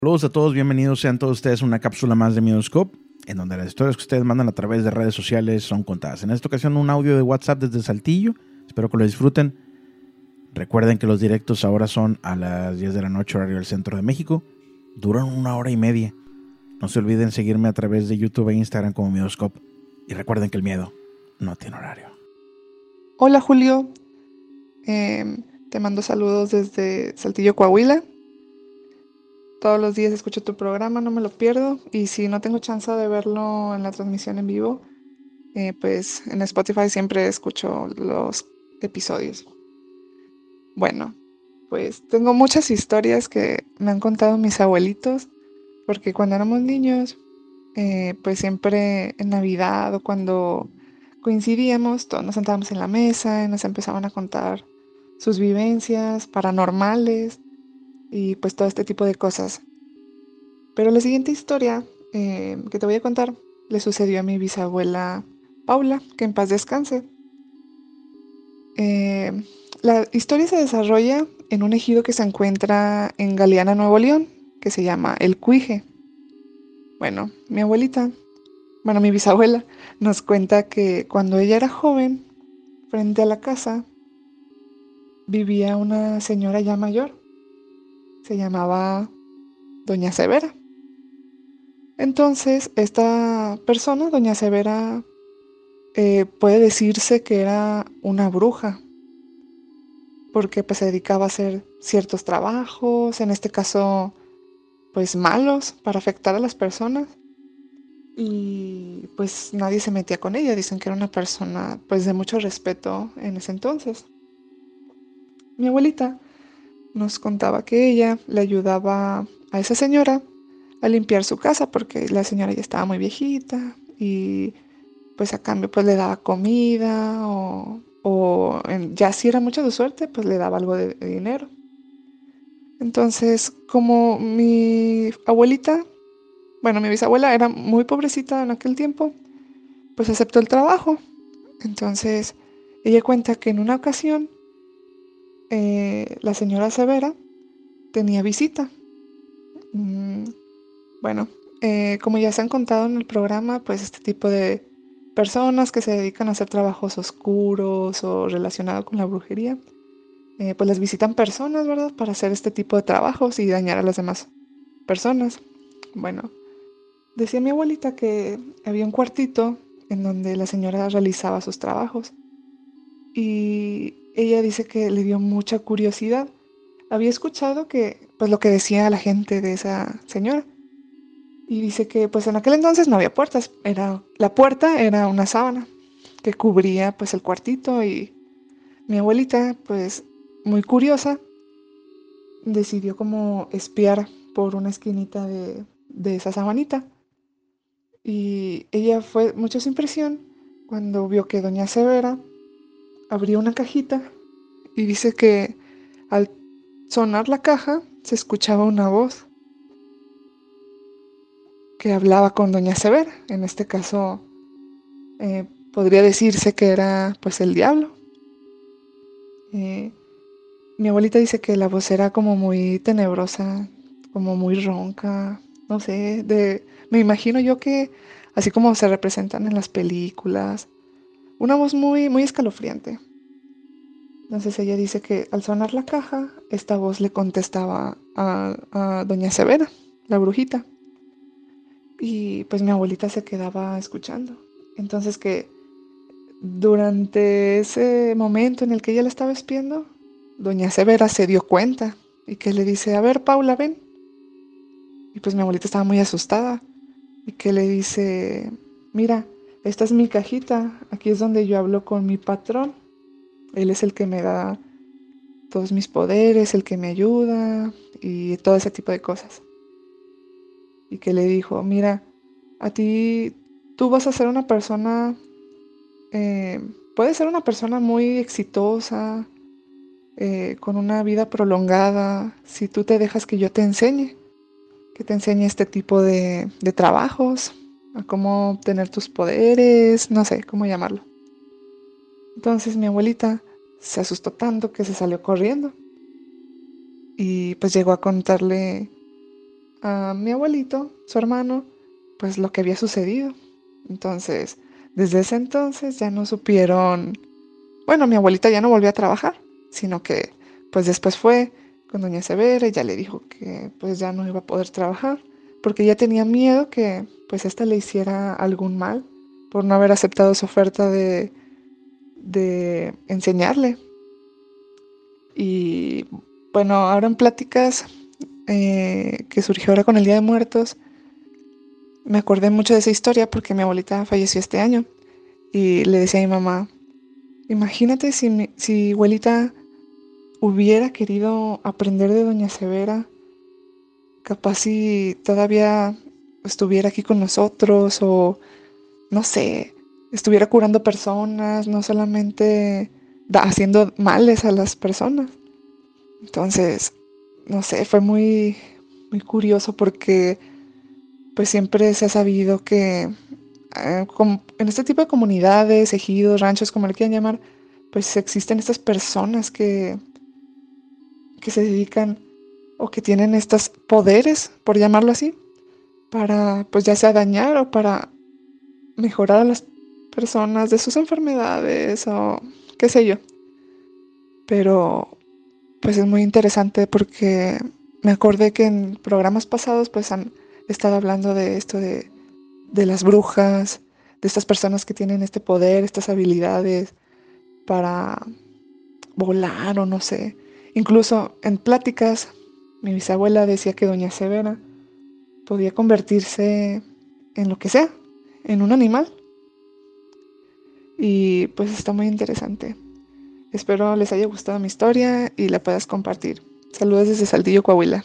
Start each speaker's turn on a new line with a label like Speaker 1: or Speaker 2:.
Speaker 1: Saludos a todos, bienvenidos sean todos ustedes a una cápsula más de Midoscope, en donde las historias que ustedes mandan a través de redes sociales son contadas. En esta ocasión un audio de WhatsApp desde Saltillo, espero que lo disfruten. Recuerden que los directos ahora son a las 10 de la noche horario del centro de México, duran una hora y media. No se olviden seguirme a través de YouTube e Instagram como Midoscope. Y recuerden que el miedo no tiene horario.
Speaker 2: Hola Julio, Eh, te mando saludos desde Saltillo, Coahuila. Todos los días escucho tu programa, no me lo pierdo. Y si no tengo chance de verlo en la transmisión en vivo, eh, pues en Spotify siempre escucho los episodios. Bueno, pues tengo muchas historias que me han contado mis abuelitos, porque cuando éramos niños, eh, pues siempre en Navidad o cuando coincidíamos, todos nos sentábamos en la mesa y nos empezaban a contar sus vivencias paranormales y pues todo este tipo de cosas. Pero la siguiente historia eh, que te voy a contar le sucedió a mi bisabuela Paula, que en paz descanse. Eh, la historia se desarrolla en un ejido que se encuentra en Galeana, Nuevo León, que se llama El Cuije. Bueno, mi abuelita, bueno, mi bisabuela, nos cuenta que cuando ella era joven, frente a la casa, vivía una señora ya mayor. Se llamaba Doña Severa. Entonces, esta persona, Doña Severa, eh, puede decirse que era una bruja, porque pues se dedicaba a hacer ciertos trabajos, en este caso, pues malos, para afectar a las personas. Y pues nadie se metía con ella, dicen que era una persona pues de mucho respeto en ese entonces. Mi abuelita nos contaba que ella le ayudaba a esa señora a limpiar su casa porque la señora ya estaba muy viejita y pues a cambio pues le daba comida o, ya si era mucha de suerte pues le daba algo de, de dinero. Entonces como mi abuelita, bueno mi bisabuela era muy pobrecita en aquel tiempo, pues aceptó el trabajo. Entonces ella cuenta que en una ocasión eh, la señora Severa tenía visita. Mm, bueno, eh, como ya se han contado en el programa, pues este tipo de personas que se dedican a hacer trabajos oscuros o relacionados con la brujería, eh, pues las visitan personas, ¿verdad? Para hacer este tipo de trabajos y dañar a las demás personas. Bueno, decía mi abuelita que había un cuartito en donde la señora realizaba sus trabajos y ella dice que le dio mucha curiosidad. Había escuchado que, pues lo que decía la gente de esa señora. Y dice que, pues en aquel entonces no había puertas. Era, la puerta era una sábana que cubría, pues el cuartito. Y mi abuelita, pues muy curiosa, decidió como espiar por una esquinita de, de esa sabanita. Y ella fue mucho su impresión cuando vio que doña Severa abrió una cajita y dice que al sonar la caja se escuchaba una voz que hablaba con doña Severa. En este caso eh, podría decirse que era pues el diablo. Eh, mi abuelita dice que la voz era como muy tenebrosa, como muy ronca, no sé, de, me imagino yo que así como se representan en las películas, una voz muy, muy escalofriante. Entonces ella dice que al sonar la caja, esta voz le contestaba a, a doña Severa, la brujita. y pues mi abuelita se quedaba escuchando. Entonces que durante ese momento en el que ella la estaba espiando, doña Severa se dio cuenta y que le dice, a ver, Paula, ven. Y pues mi abuelita estaba muy asustada y que le dice, mira, esta es mi cajita, aquí es donde yo hablo con mi patrón. Él es el que me da todos mis poderes, el que me ayuda y todo ese tipo de cosas. Y que le dijo, mira, a ti tú vas a ser una persona, eh, puedes ser una persona muy exitosa, eh, con una vida prolongada, si tú te dejas que yo te enseñe, que te enseñe este tipo de, de trabajos, cómo obtener tus poderes, no sé cómo llamarlo. Entonces mi abuelita se asustó tanto que se salió corriendo y pues llegó a contarle a mi abuelito, su hermano, pues lo que había sucedido. Entonces, desde ese entonces ya no supieron, bueno, mi abuelita ya no volvió a trabajar, sino que pues después fue con doña Severa y ya le dijo que pues ya no iba a poder trabajar, porque ya tenía miedo que pues esta le hiciera algún mal por no haber aceptado su oferta de, de enseñarle. Y bueno, ahora en pláticas eh, que surgió ahora con el Día de Muertos, me acordé mucho de esa historia porque mi abuelita falleció este año y le decía a mi mamá, imagínate si, mi, si abuelita hubiera querido aprender de Doña Severa, capaz si todavía estuviera aquí con nosotros o no sé, estuviera curando personas, no solamente haciendo males a las personas. Entonces, no sé, fue muy, muy curioso porque pues siempre se ha sabido que eh, en este tipo de comunidades, ejidos, ranchos, como le quieran llamar, pues existen estas personas que, que se dedican o que tienen estos poderes, por llamarlo así, para pues ya sea dañar o para mejorar a las personas de sus enfermedades o qué sé yo. Pero pues es muy interesante porque me acordé que en programas pasados pues han estaba hablando de esto de, de las brujas, de estas personas que tienen este poder, estas habilidades para volar o no sé. Incluso en pláticas, mi bisabuela decía que doña Severa podía convertirse en lo que sea, en un animal. Y pues está muy interesante. Espero les haya gustado mi historia y la puedas compartir. Saludos desde Saltillo, Coahuila.